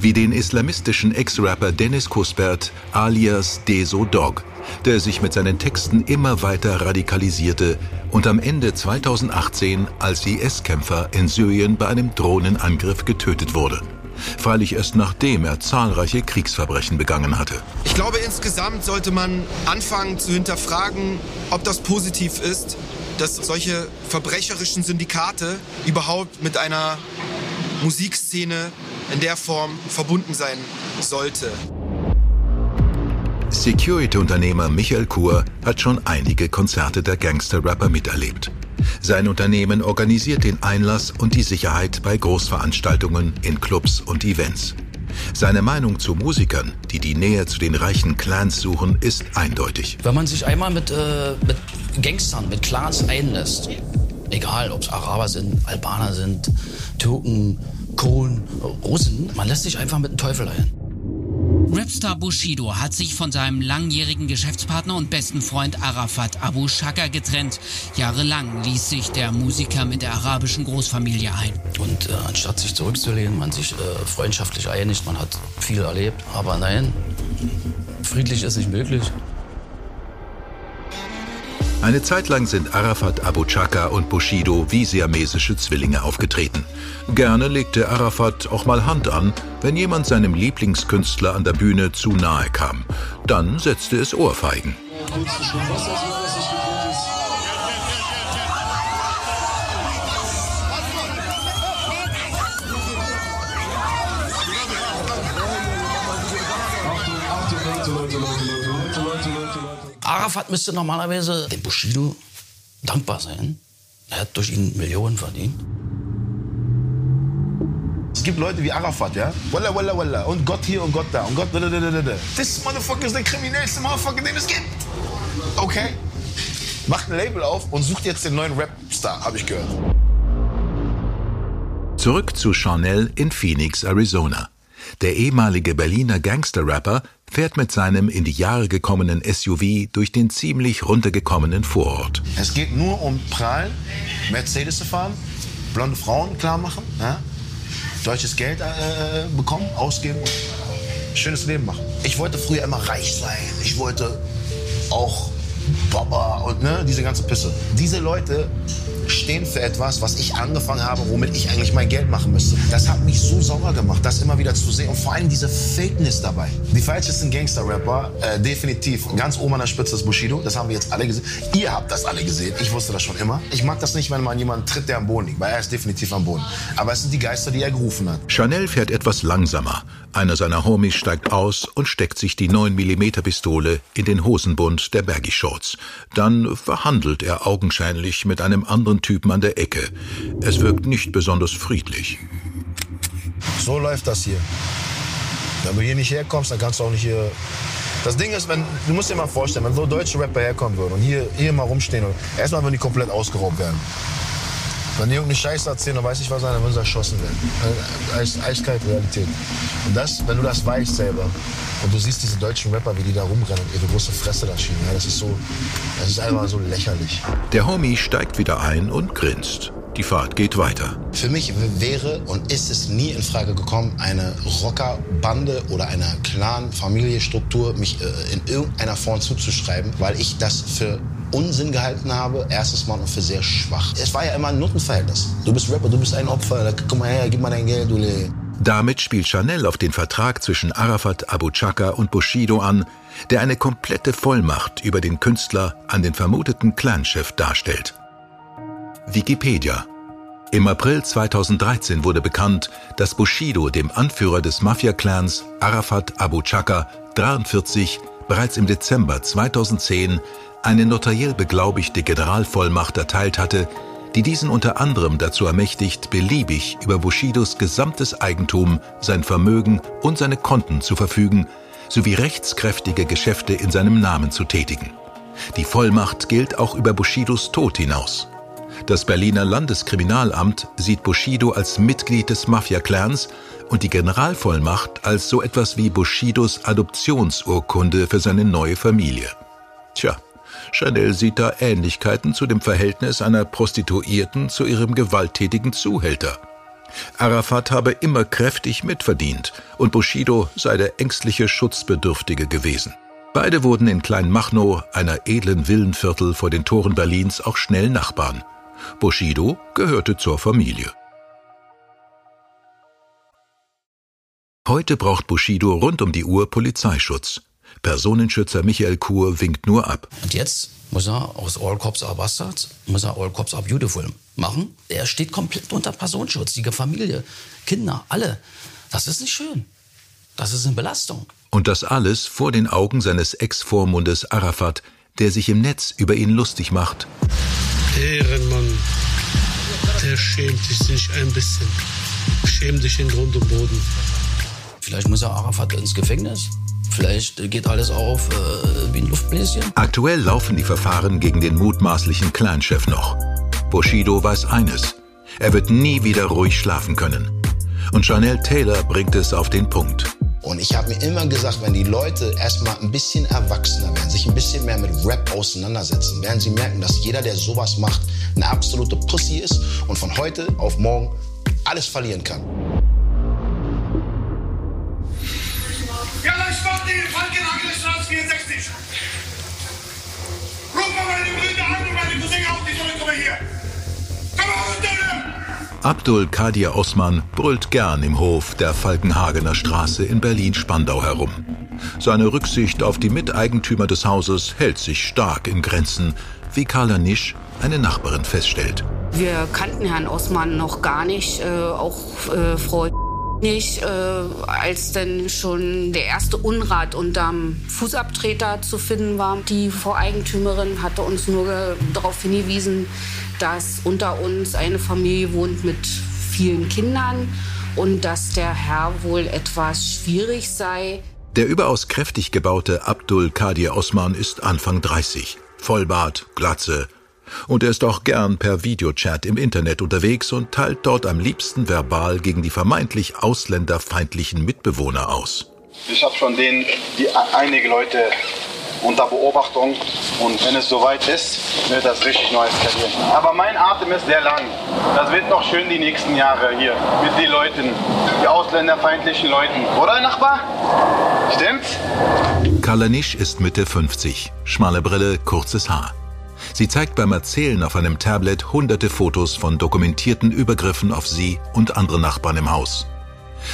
wie den islamistischen Ex-Rapper Dennis Kuspert alias Deso Dog, der sich mit seinen Texten immer weiter radikalisierte und am Ende 2018 als IS-Kämpfer in Syrien bei einem Drohnenangriff getötet wurde. Freilich erst nachdem er zahlreiche Kriegsverbrechen begangen hatte. Ich glaube, insgesamt sollte man anfangen zu hinterfragen, ob das positiv ist, dass solche verbrecherischen Syndikate überhaupt mit einer Musikszene in der Form verbunden sein sollte. Security-Unternehmer Michael Kur hat schon einige Konzerte der Gangster-Rapper miterlebt. Sein Unternehmen organisiert den Einlass und die Sicherheit bei Großveranstaltungen in Clubs und Events. Seine Meinung zu Musikern, die die Nähe zu den reichen Clans suchen, ist eindeutig. Wenn man sich einmal mit, äh, mit Gangstern, mit Clans einlässt, egal ob es Araber sind, Albaner sind, Türken, Kohlen, Russen, man lässt sich einfach mit dem Teufel ein. Rapstar Bushido hat sich von seinem langjährigen Geschäftspartner und besten Freund Arafat Abu Shaka getrennt. Jahrelang ließ sich der Musiker mit der arabischen Großfamilie ein. Und äh, anstatt sich zurückzulehnen, man sich äh, freundschaftlich einigt, man hat viel erlebt. Aber nein, friedlich ist nicht möglich. Eine Zeit lang sind Arafat Abu Chaka und Bushido wie siamesische Zwillinge aufgetreten. Gerne legte Arafat auch mal Hand an, wenn jemand seinem Lieblingskünstler an der Bühne zu nahe kam. Dann setzte es Ohrfeigen. Arafat müsste normalerweise dem Bushido dankbar sein. Er hat durch ihn Millionen verdient. Es gibt Leute wie Arafat, ja? Walla, walla, walla. Und Gott hier und Gott da. Und Gott da, da, da, da, da. This motherfucker ist der kriminellste Motherfucker, den es gibt. Okay. Macht ein Label auf und sucht jetzt den neuen Rap-Star, habe ich gehört. Zurück zu Chanel in Phoenix, Arizona. Der ehemalige Berliner Gangster-Rapper fährt mit seinem in die Jahre gekommenen SUV durch den ziemlich runtergekommenen Vorort. Es geht nur um Prahlen, Mercedes zu fahren, blonde Frauen klar machen, ja? deutsches Geld äh, bekommen, ausgeben schönes Leben machen. Ich wollte früher immer reich sein. Ich wollte auch Baba und ne, diese ganze Pisse. Diese Leute stehen für etwas, was ich angefangen habe, womit ich eigentlich mein Geld machen müsste. Das hat mich so sauer gemacht, das immer wieder zu sehen und vor allem diese Fakeness dabei. Die falschesten Gangster-Rapper, äh, definitiv. Ganz oben an der Spitze ist Bushido, das haben wir jetzt alle gesehen. Ihr habt das alle gesehen, ich wusste das schon immer. Ich mag das nicht, wenn man jemanden tritt, der am Boden liegt, weil er ist definitiv am Boden. Aber es sind die Geister, die er gerufen hat. Chanel fährt etwas langsamer. Einer seiner Homies steigt aus und steckt sich die 9mm Pistole in den Hosenbund der Baggy Shorts. Dann verhandelt er augenscheinlich mit einem anderen Typen an der Ecke. Es wirkt nicht besonders friedlich. So läuft das hier. Wenn du hier nicht herkommst, dann kannst du auch nicht hier. Das Ding ist, wenn, du musst dir mal vorstellen, wenn so deutsche Rapper herkommen würden und hier, hier mal rumstehen erstmal würden die komplett ausgeraubt werden. Wenn die irgendeine Scheiße erzählen, dann weiß ich was, dann würden sie erschossen werden. Eis, eiskalt Realität. Und das, wenn du das weißt selber und du siehst diese deutschen Rapper, wie die da rumrennen und ihre große Fresse da schieben, ja, das ist so, das ist einfach so lächerlich. Der Homie steigt wieder ein und grinst. Die Fahrt geht weiter. Für mich wäre und ist es nie in Frage gekommen, eine Rockerbande oder einer Clan-Familienstruktur mich äh, in irgendeiner Form zuzuschreiben, weil ich das für Unsinn gehalten habe, erstens mal und für sehr schwach. Es war ja immer ein Nuttenverhältnis. Du bist Rapper, du bist ein Opfer, komm mal her, gib mal dein Geld, du Le. Damit spielt Chanel auf den Vertrag zwischen Arafat Abu Chaka und Bushido an, der eine komplette Vollmacht über den Künstler an den vermuteten Clanchef darstellt. Wikipedia im April 2013 wurde bekannt, dass Bushido dem Anführer des Mafia-Clans Arafat Abu Chaka 43 bereits im Dezember 2010 eine notariell beglaubigte Generalvollmacht erteilt hatte, die diesen unter anderem dazu ermächtigt, beliebig über Bushidos gesamtes Eigentum, sein Vermögen und seine Konten zu verfügen, sowie rechtskräftige Geschäfte in seinem Namen zu tätigen. Die Vollmacht gilt auch über Bushidos Tod hinaus. Das Berliner Landeskriminalamt sieht Bushido als Mitglied des Mafia-Clans und die Generalvollmacht als so etwas wie Bushidos Adoptionsurkunde für seine neue Familie. Tja, Chanel sieht da Ähnlichkeiten zu dem Verhältnis einer Prostituierten zu ihrem gewalttätigen Zuhälter. Arafat habe immer kräftig mitverdient und Bushido sei der ängstliche Schutzbedürftige gewesen. Beide wurden in Kleinmachnow, einer edlen Villenviertel vor den Toren Berlins, auch schnell Nachbarn. Bushido gehörte zur Familie. Heute braucht Bushido rund um die Uhr Polizeischutz. Personenschützer Michael Kur winkt nur ab. Und jetzt muss er aus All Cops Are Bastards, muss er All Cops Are Beautiful machen. Er steht komplett unter Personenschutz, die Familie, Kinder, alle. Das ist nicht schön. Das ist eine Belastung. Und das alles vor den Augen seines Ex-Vormundes Arafat, der sich im Netz über ihn lustig macht. Ehrenmann, der schämt sich nicht ein bisschen. Schäm dich in Grund und Boden. Vielleicht muss er Arafat ins Gefängnis. Vielleicht geht alles auf äh, wie ein Luftbläschen. Aktuell laufen die Verfahren gegen den mutmaßlichen Clanchef noch. Bushido weiß eines. Er wird nie wieder ruhig schlafen können. Und Chanel Taylor bringt es auf den Punkt. Und ich habe mir immer gesagt, wenn die Leute erstmal ein bisschen erwachsener werden, sich ein bisschen mehr mit Rap auseinandersetzen, werden sie merken, dass jeder, der sowas macht, eine absolute Pussy ist und von heute auf morgen alles verlieren kann. Abdul Kadir Osman brüllt gern im Hof der Falkenhagener Straße in Berlin-Spandau herum. Seine Rücksicht auf die Miteigentümer des Hauses hält sich stark in Grenzen, wie Carla Nisch, eine Nachbarin, feststellt. Wir kannten Herrn Osman noch gar nicht, äh, auch äh, Frau nicht, äh, als dann schon der erste Unrat unterm Fußabtreter zu finden war. Die Voreigentümerin hatte uns nur darauf hingewiesen, dass unter uns eine Familie wohnt mit vielen Kindern und dass der Herr wohl etwas schwierig sei. Der überaus kräftig gebaute Abdul Kadir Osman ist Anfang 30. Vollbart, Glatze. Und er ist auch gern per Videochat im Internet unterwegs und teilt dort am liebsten verbal gegen die vermeintlich ausländerfeindlichen Mitbewohner aus. Ich habe schon den, die einige Leute unter Beobachtung und wenn es soweit ist, wird das richtig neu eskalieren. Aber mein Atem ist sehr lang. Das wird noch schön die nächsten Jahre hier mit den Leuten, die ausländerfeindlichen Leuten. Oder Nachbar? Stimmt's? Kalanisch ist Mitte 50, schmale Brille, kurzes Haar. Sie zeigt beim Erzählen auf einem Tablet hunderte Fotos von dokumentierten Übergriffen auf sie und andere Nachbarn im Haus.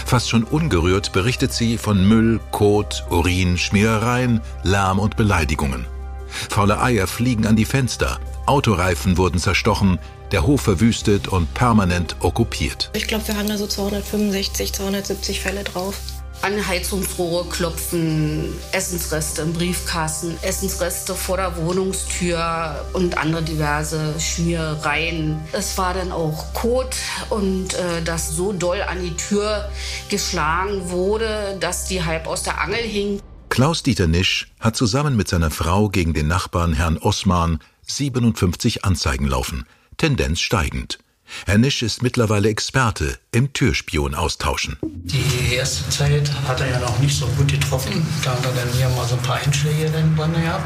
Fast schon ungerührt berichtet sie von Müll, Kot, Urin, Schmierereien, Lärm und Beleidigungen. Faule Eier fliegen an die Fenster, Autoreifen wurden zerstochen, der Hof verwüstet und permanent okkupiert. Ich glaube, wir haben da so 265, 270 Fälle drauf. An Heizungsrohre klopfen, Essensreste im Briefkasten, Essensreste vor der Wohnungstür und andere diverse Schmierereien. Es war dann auch Kot und äh, das so doll an die Tür geschlagen wurde, dass die halb aus der Angel hing. Klaus-Dieter Nisch hat zusammen mit seiner Frau gegen den Nachbarn Herrn Osman 57 Anzeigen laufen, Tendenz steigend. Herr Nisch ist mittlerweile Experte im Türspion austauschen. Die erste Zeit hat er ja noch nicht so gut getroffen. Da hat er dann hier mal so ein paar Einschläge dann drin gehabt.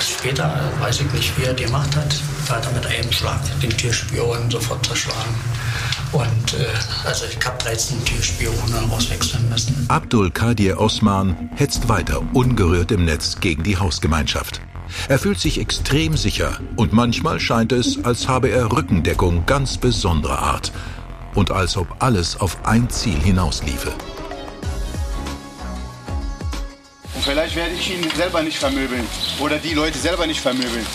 Später weiß ich nicht, wie er die gemacht hat. Da hat er mit einem Schlag den Türspion sofort zerschlagen. Und äh, also ich habe 13 Türspione auswechseln müssen. Abdul Kadir Osman hetzt weiter ungerührt im Netz gegen die Hausgemeinschaft. Er fühlt sich extrem sicher und manchmal scheint es, als habe er Rückendeckung ganz besonderer Art und als ob alles auf ein Ziel hinausliefe. Vielleicht werde ich ihn selber nicht vermöbeln oder die Leute selber nicht vermöbeln,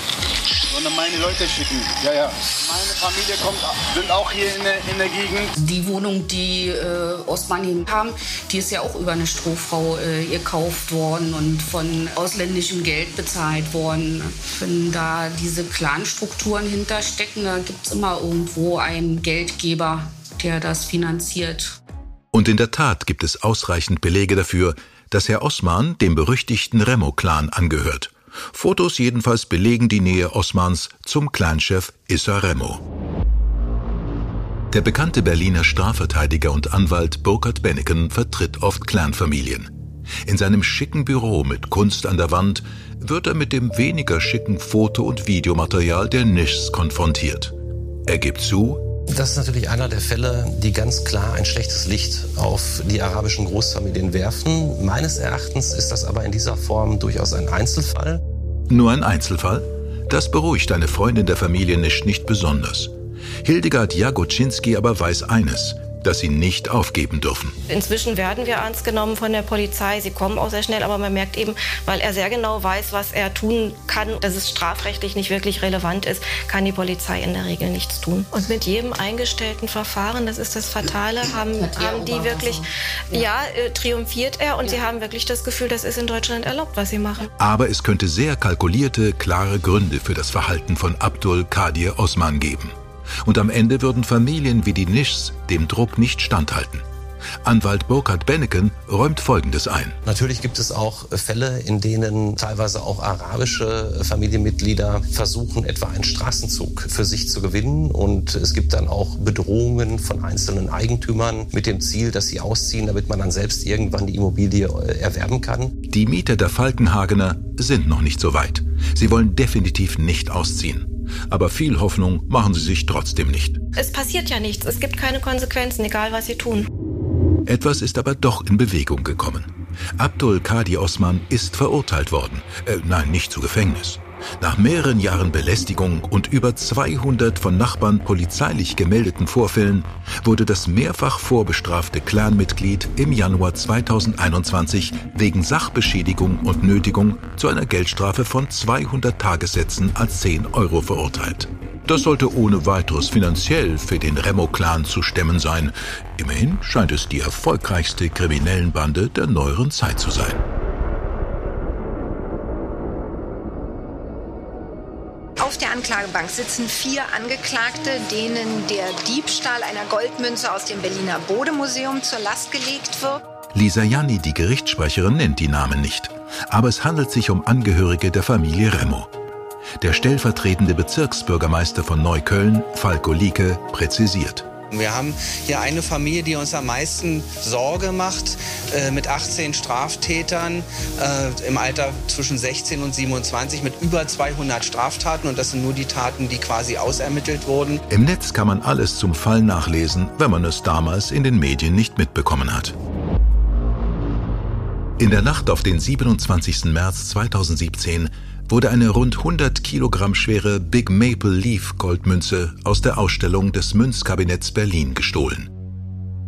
sondern meine Leute schicken. Ja, ja. Meine Familie kommt, sind auch hier in der, in der Gegend. Die Wohnung, die äh, Osman hier haben, die ist ja auch über eine Strohfrau äh, gekauft worden und von ausländischem Geld bezahlt worden. Wenn da diese Clanstrukturen hinterstecken, da gibt es immer irgendwo einen Geldgeber, der das finanziert. Und in der Tat gibt es ausreichend Belege dafür, dass Herr Osman dem berüchtigten Remo-Clan angehört. Fotos jedenfalls belegen die Nähe Osmans zum Clanchef Issa Remo. Der bekannte Berliner Strafverteidiger und Anwalt Burkhard Benneken vertritt oft Clanfamilien. In seinem schicken Büro mit Kunst an der Wand wird er mit dem weniger schicken Foto- und Videomaterial der Nischs konfrontiert. Er gibt zu, das ist natürlich einer der Fälle, die ganz klar ein schlechtes Licht auf die arabischen Großfamilien werfen. Meines Erachtens ist das aber in dieser Form durchaus ein Einzelfall. Nur ein Einzelfall? Das beruhigt eine Freundin der Familie Nisch nicht besonders. Hildegard Jagoczynski aber weiß eines, dass sie nicht aufgeben dürfen. Inzwischen werden wir ernst genommen von der Polizei. Sie kommen auch sehr schnell, aber man merkt eben, weil er sehr genau weiß, was er tun kann, dass es strafrechtlich nicht wirklich relevant ist, kann die Polizei in der Regel nichts tun. Und mit jedem eingestellten Verfahren, das ist das Fatale, haben, haben die wirklich, ja, äh, triumphiert er und sie haben wirklich das Gefühl, das ist in Deutschland erlaubt, was sie machen. Aber es könnte sehr kalkulierte, klare Gründe für das Verhalten von Abdul Kadir Osman geben. Und am Ende würden Familien wie die Nischs dem Druck nicht standhalten. Anwalt Burkhard Benneken räumt Folgendes ein. Natürlich gibt es auch Fälle, in denen teilweise auch arabische Familienmitglieder versuchen, etwa einen Straßenzug für sich zu gewinnen. Und es gibt dann auch Bedrohungen von einzelnen Eigentümern mit dem Ziel, dass sie ausziehen, damit man dann selbst irgendwann die Immobilie äh, erwerben kann. Die Mieter der Falkenhagener sind noch nicht so weit. Sie wollen definitiv nicht ausziehen. Aber viel Hoffnung machen sie sich trotzdem nicht. Es passiert ja nichts. Es gibt keine Konsequenzen, egal was sie tun. Etwas ist aber doch in Bewegung gekommen. Abdul Kadi Osman ist verurteilt worden. Äh, nein, nicht zu Gefängnis. Nach mehreren Jahren Belästigung und über 200 von Nachbarn polizeilich gemeldeten Vorfällen wurde das mehrfach vorbestrafte Clanmitglied im Januar 2021 wegen Sachbeschädigung und Nötigung zu einer Geldstrafe von 200 Tagessätzen als 10 Euro verurteilt. Das sollte ohne weiteres finanziell für den Remo-Clan zu stemmen sein. Immerhin scheint es die erfolgreichste kriminellen Bande der neueren Zeit zu sein. Auf der Anklagebank sitzen vier Angeklagte, denen der Diebstahl einer Goldmünze aus dem Berliner Bodemuseum zur Last gelegt wird. Lisa Janni, die Gerichtssprecherin, nennt die Namen nicht. Aber es handelt sich um Angehörige der Familie Remo. Der stellvertretende Bezirksbürgermeister von Neukölln, Falko Lieke, präzisiert. Wir haben hier eine Familie, die uns am meisten Sorge macht, äh, mit 18 Straftätern äh, im Alter zwischen 16 und 27 mit über 200 Straftaten. Und das sind nur die Taten, die quasi ausermittelt wurden. Im Netz kann man alles zum Fall nachlesen, wenn man es damals in den Medien nicht mitbekommen hat. In der Nacht auf den 27. März 2017 wurde eine rund 100 Kilogramm schwere Big Maple Leaf Goldmünze aus der Ausstellung des Münzkabinetts Berlin gestohlen.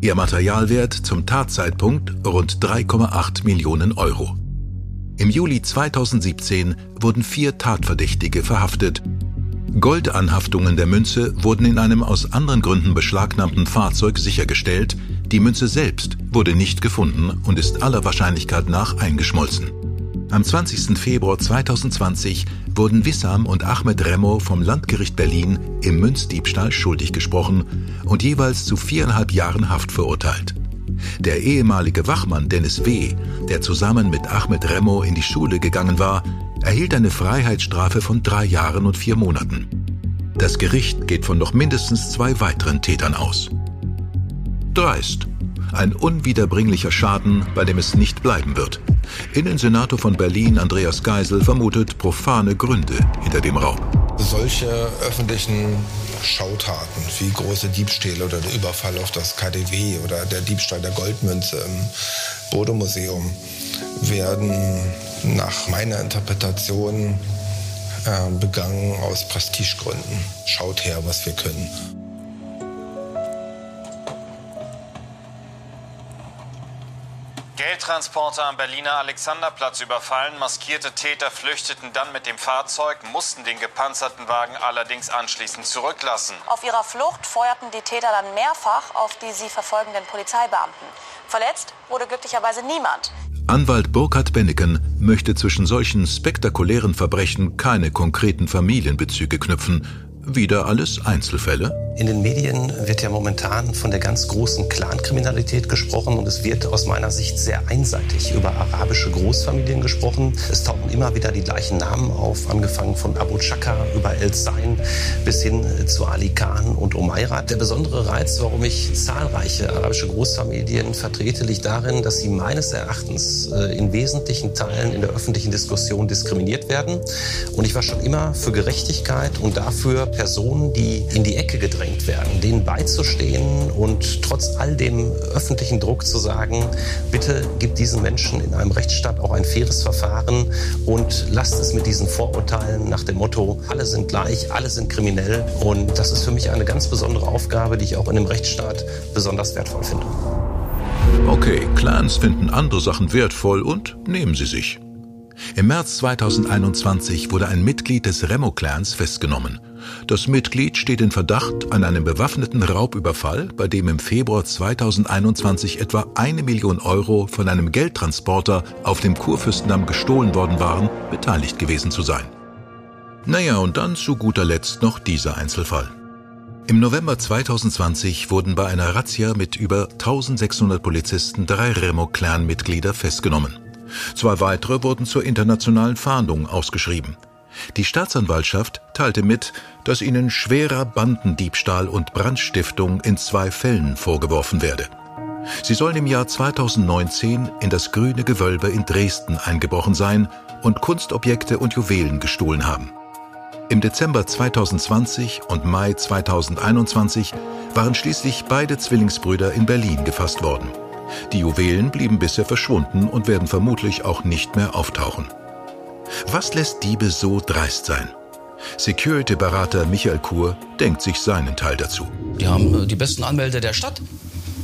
Ihr Materialwert zum Tatzeitpunkt rund 3,8 Millionen Euro. Im Juli 2017 wurden vier Tatverdächtige verhaftet. Goldanhaftungen der Münze wurden in einem aus anderen Gründen beschlagnahmten Fahrzeug sichergestellt. Die Münze selbst wurde nicht gefunden und ist aller Wahrscheinlichkeit nach eingeschmolzen. Am 20. Februar 2020 wurden Wissam und Ahmed Remo vom Landgericht Berlin im Münzdiebstahl schuldig gesprochen und jeweils zu viereinhalb Jahren Haft verurteilt. Der ehemalige Wachmann Dennis W., der zusammen mit Ahmed Remo in die Schule gegangen war, erhielt eine Freiheitsstrafe von drei Jahren und vier Monaten. Das Gericht geht von noch mindestens zwei weiteren Tätern aus. Dreist. Ein unwiederbringlicher Schaden, bei dem es nicht bleiben wird. Innensenator von Berlin Andreas Geisel vermutet profane Gründe hinter dem Raub. Solche öffentlichen Schautaten wie große Diebstähle oder der Überfall auf das KDW oder der Diebstahl der Goldmünze im Bodemuseum werden nach meiner Interpretation äh, begangen aus Prestigegründen. Schaut her, was wir können. Geldtransporter am Berliner Alexanderplatz überfallen. Maskierte Täter flüchteten dann mit dem Fahrzeug, mussten den gepanzerten Wagen allerdings anschließend zurücklassen. Auf ihrer Flucht feuerten die Täter dann mehrfach auf die sie verfolgenden Polizeibeamten. Verletzt wurde glücklicherweise niemand. Anwalt Burkhard Benneken möchte zwischen solchen spektakulären Verbrechen keine konkreten Familienbezüge knüpfen. Wieder alles Einzelfälle? In den Medien wird ja momentan von der ganz großen Clankriminalität gesprochen und es wird aus meiner Sicht sehr einseitig über arabische Großfamilien gesprochen. Es tauchen immer wieder die gleichen Namen auf, angefangen von Abu Chaka über El Zain bis hin zu Ali Khan und Omeirat. Der besondere Reiz, warum ich zahlreiche arabische Großfamilien vertrete, liegt darin, dass sie meines Erachtens äh, in wesentlichen Teilen in der öffentlichen Diskussion diskriminiert werden. Und ich war schon immer für Gerechtigkeit und dafür, Personen, die in die Ecke gedrängt werden, denen beizustehen und trotz all dem öffentlichen Druck zu sagen, bitte gibt diesen Menschen in einem Rechtsstaat auch ein faires Verfahren und lasst es mit diesen Vorurteilen nach dem Motto, alle sind gleich, alle sind kriminell. Und das ist für mich eine ganz besondere Aufgabe, die ich auch in einem Rechtsstaat besonders wertvoll finde. Okay, Clans finden andere Sachen wertvoll und nehmen sie sich. Im März 2021 wurde ein Mitglied des Remo-Clans festgenommen. Das Mitglied steht in Verdacht an einem bewaffneten Raubüberfall, bei dem im Februar 2021 etwa eine Million Euro von einem Geldtransporter auf dem Kurfürstendamm gestohlen worden waren, beteiligt gewesen zu sein. Naja, und dann zu guter Letzt noch dieser Einzelfall. Im November 2020 wurden bei einer Razzia mit über 1600 Polizisten drei Remo-Clan-Mitglieder festgenommen. Zwei weitere wurden zur internationalen Fahndung ausgeschrieben. Die Staatsanwaltschaft teilte mit, dass ihnen schwerer Bandendiebstahl und Brandstiftung in zwei Fällen vorgeworfen werde. Sie sollen im Jahr 2019 in das Grüne Gewölbe in Dresden eingebrochen sein und Kunstobjekte und Juwelen gestohlen haben. Im Dezember 2020 und Mai 2021 waren schließlich beide Zwillingsbrüder in Berlin gefasst worden. Die Juwelen blieben bisher verschwunden und werden vermutlich auch nicht mehr auftauchen. Was lässt Diebe so dreist sein? Security-Berater Michael Kur denkt sich seinen Teil dazu. Die haben äh, die besten Anwälte der Stadt.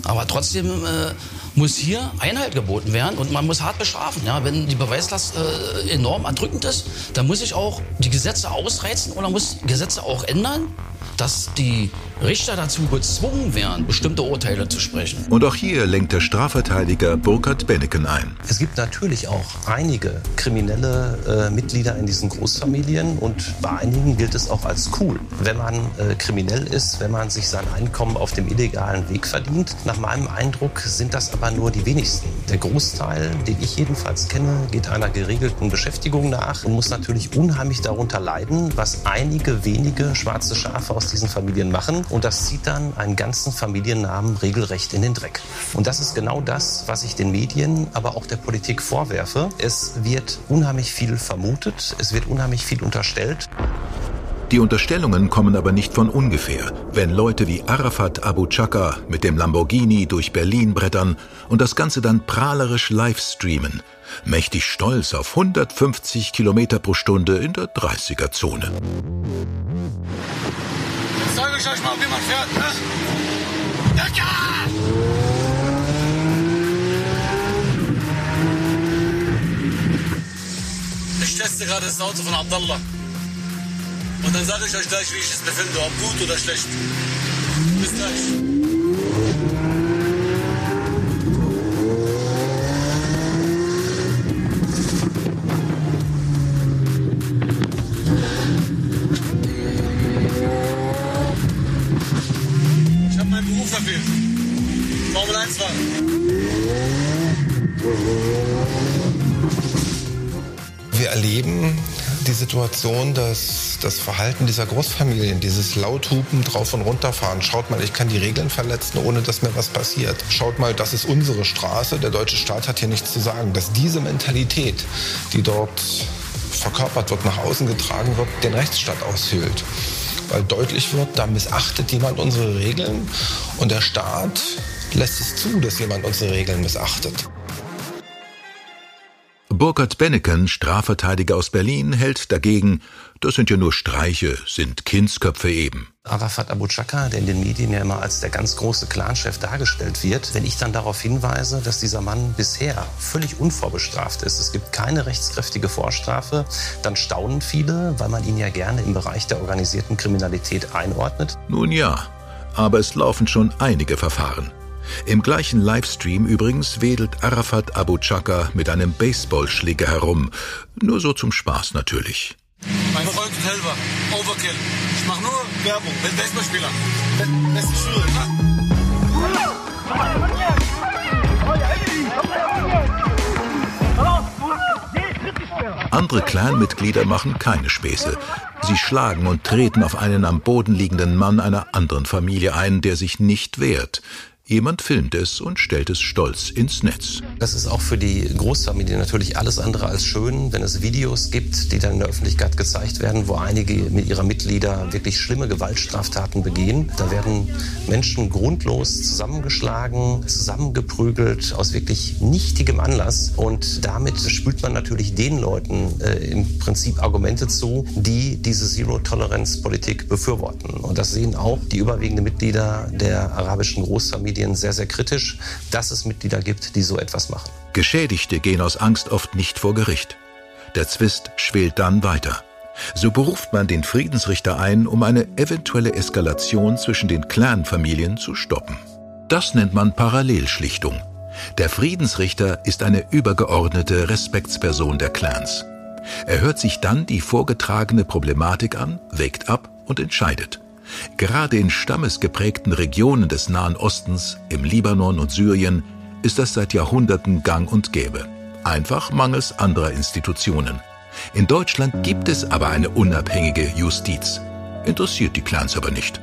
Aber trotzdem äh, muss hier Einhalt geboten werden und man muss hart bestrafen. Ja? Wenn die Beweislast äh, enorm erdrückend ist, dann muss ich auch die Gesetze ausreizen oder muss Gesetze auch ändern, dass die Richter dazu gezwungen wären, bestimmte Urteile zu sprechen. Und auch hier lenkt der Strafverteidiger Burkhard Benneken ein. Es gibt natürlich auch einige kriminelle äh, Mitglieder in diesen Großfamilien und bei einigen gilt es auch als cool, wenn man äh, kriminell ist, wenn man sich sein Einkommen auf dem illegalen Weg verdient. Nach meinem Eindruck sind das aber nur die wenigsten. Der Großteil, den ich jedenfalls kenne, geht einer geregelten Beschäftigung nach und muss natürlich unheimlich darunter leiden, was einige wenige schwarze Schafe aus diesen Familien machen und das zieht dann einen ganzen Familiennamen regelrecht in den Dreck. Und das ist genau das, was ich den Medien, aber auch der Politik vorwerfe. Es wird unheimlich viel vermutet, es wird unheimlich viel unterstellt. Die Unterstellungen kommen aber nicht von ungefähr, wenn Leute wie Arafat Abu Chaka mit dem Lamborghini durch Berlin brettern und das Ganze dann prahlerisch live streamen, mächtig stolz auf 150 Kilometer pro Stunde in der 30er-Zone. Zeige ich euch mal, wie man fährt, ne? Ich teste gerade das Auto von Abdallah. Und dann sage ich euch gleich, wie ich es befinde, ob gut oder schlecht. Bis gleich. Ich habe meinen Beruf verfehlt. Formel 1 fahren. Wir erleben die Situation, dass das Verhalten dieser Großfamilien, dieses Lauthupen drauf und runterfahren, schaut mal, ich kann die Regeln verletzen, ohne dass mir was passiert. Schaut mal, das ist unsere Straße, der deutsche Staat hat hier nichts zu sagen. Dass diese Mentalität, die dort verkörpert wird, nach außen getragen wird, den Rechtsstaat aushöhlt. Weil deutlich wird, da missachtet jemand unsere Regeln und der Staat lässt es zu, dass jemand unsere Regeln missachtet. Burkhard Benneken, Strafverteidiger aus Berlin, hält dagegen, das sind ja nur Streiche, sind Kindsköpfe eben. Arafat Abu Chaka, der in den Medien ja immer als der ganz große Clanchef dargestellt wird, wenn ich dann darauf hinweise, dass dieser Mann bisher völlig unvorbestraft ist, es gibt keine rechtskräftige Vorstrafe, dann staunen viele, weil man ihn ja gerne im Bereich der organisierten Kriminalität einordnet. Nun ja, aber es laufen schon einige Verfahren. Im gleichen Livestream übrigens wedelt Arafat Abu Chaka mit einem Baseballschläger herum. Nur so zum Spaß natürlich. Mein und Helfer, Overkill. Ich mache nur Werbung, bin Baseballspieler. Beste Schuhe, Andere Clanmitglieder machen keine Späße. Sie schlagen und treten auf einen am Boden liegenden Mann einer anderen Familie ein, der sich nicht wehrt. Jemand filmt es und stellt es stolz ins Netz. Das ist auch für die Großfamilie natürlich alles andere als schön, wenn es Videos gibt, die dann in der Öffentlichkeit gezeigt werden, wo einige ihrer Mitglieder wirklich schlimme Gewaltstraftaten begehen. Da werden Menschen grundlos zusammengeschlagen, zusammengeprügelt, aus wirklich nichtigem Anlass. Und damit spült man natürlich den Leuten äh, im Prinzip Argumente zu, die diese Zero-Tolerance-Politik befürworten. Und das sehen auch die überwiegenden Mitglieder der arabischen Großfamilie Medien sehr, sehr kritisch, dass es Mitglieder gibt, die so etwas machen. Geschädigte gehen aus Angst oft nicht vor Gericht. Der Zwist schwelt dann weiter. So beruft man den Friedensrichter ein, um eine eventuelle Eskalation zwischen den Clanfamilien zu stoppen. Das nennt man Parallelschlichtung. Der Friedensrichter ist eine übergeordnete Respektsperson der Clans. Er hört sich dann die vorgetragene Problematik an, wägt ab und entscheidet. Gerade in stammesgeprägten Regionen des Nahen Ostens, im Libanon und Syrien, ist das seit Jahrhunderten gang und gäbe. Einfach mangels anderer Institutionen. In Deutschland gibt es aber eine unabhängige Justiz. Interessiert die Clans aber nicht.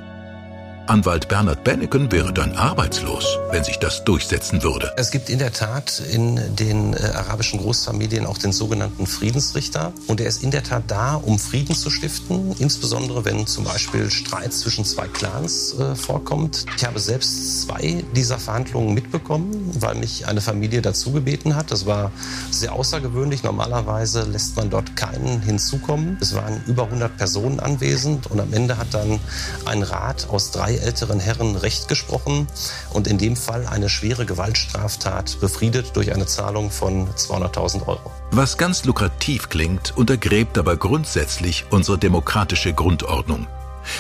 Anwalt Bernhard Benneken wäre dann arbeitslos, wenn sich das durchsetzen würde. Es gibt in der Tat in den äh, arabischen Großfamilien auch den sogenannten Friedensrichter. Und er ist in der Tat da, um Frieden zu stiften, insbesondere wenn zum Beispiel Streit zwischen zwei Clans äh, vorkommt. Ich habe selbst zwei dieser Verhandlungen mitbekommen, weil mich eine Familie dazu gebeten hat. Das war sehr außergewöhnlich. Normalerweise lässt man dort keinen hinzukommen. Es waren über 100 Personen anwesend und am Ende hat dann ein Rat aus drei drei älteren Herren Recht gesprochen und in dem Fall eine schwere Gewaltstraftat befriedet durch eine Zahlung von 200.000 Euro. Was ganz lukrativ klingt, untergräbt aber grundsätzlich unsere demokratische Grundordnung,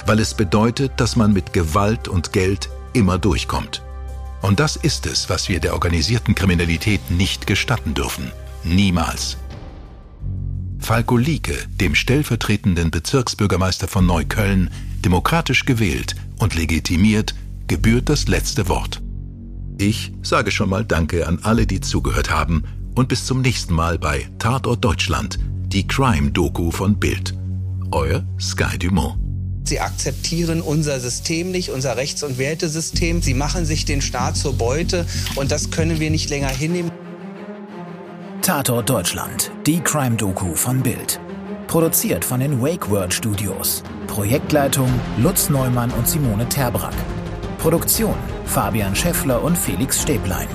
weil es bedeutet, dass man mit Gewalt und Geld immer durchkommt. Und das ist es, was wir der organisierten Kriminalität nicht gestatten dürfen. Niemals. Falko Lieke, dem stellvertretenden Bezirksbürgermeister von Neukölln, demokratisch gewählt und legitimiert, gebührt das letzte Wort. Ich sage schon mal Danke an alle, die zugehört haben und bis zum nächsten Mal bei Tatort Deutschland, die Crime-Doku von Bild. Euer Sky Dumont. Sie akzeptieren unser System nicht, unser Rechts- und Wertesystem. Sie machen sich den Staat zur Beute und das können wir nicht länger hinnehmen. Tatort Deutschland, die Crime-Doku von Bild. Produziert von den Wake World Studios. Projektleitung Lutz Neumann und Simone Terbrack. Produktion Fabian Schäffler und Felix Stäblein.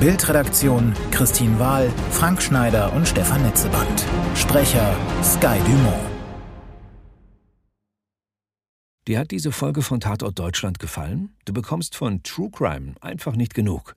Bildredaktion Christine Wahl, Frank Schneider und Stefan Netzeband. Sprecher Sky Dumont. Dir hat diese Folge von Tatort Deutschland gefallen? Du bekommst von True Crime einfach nicht genug.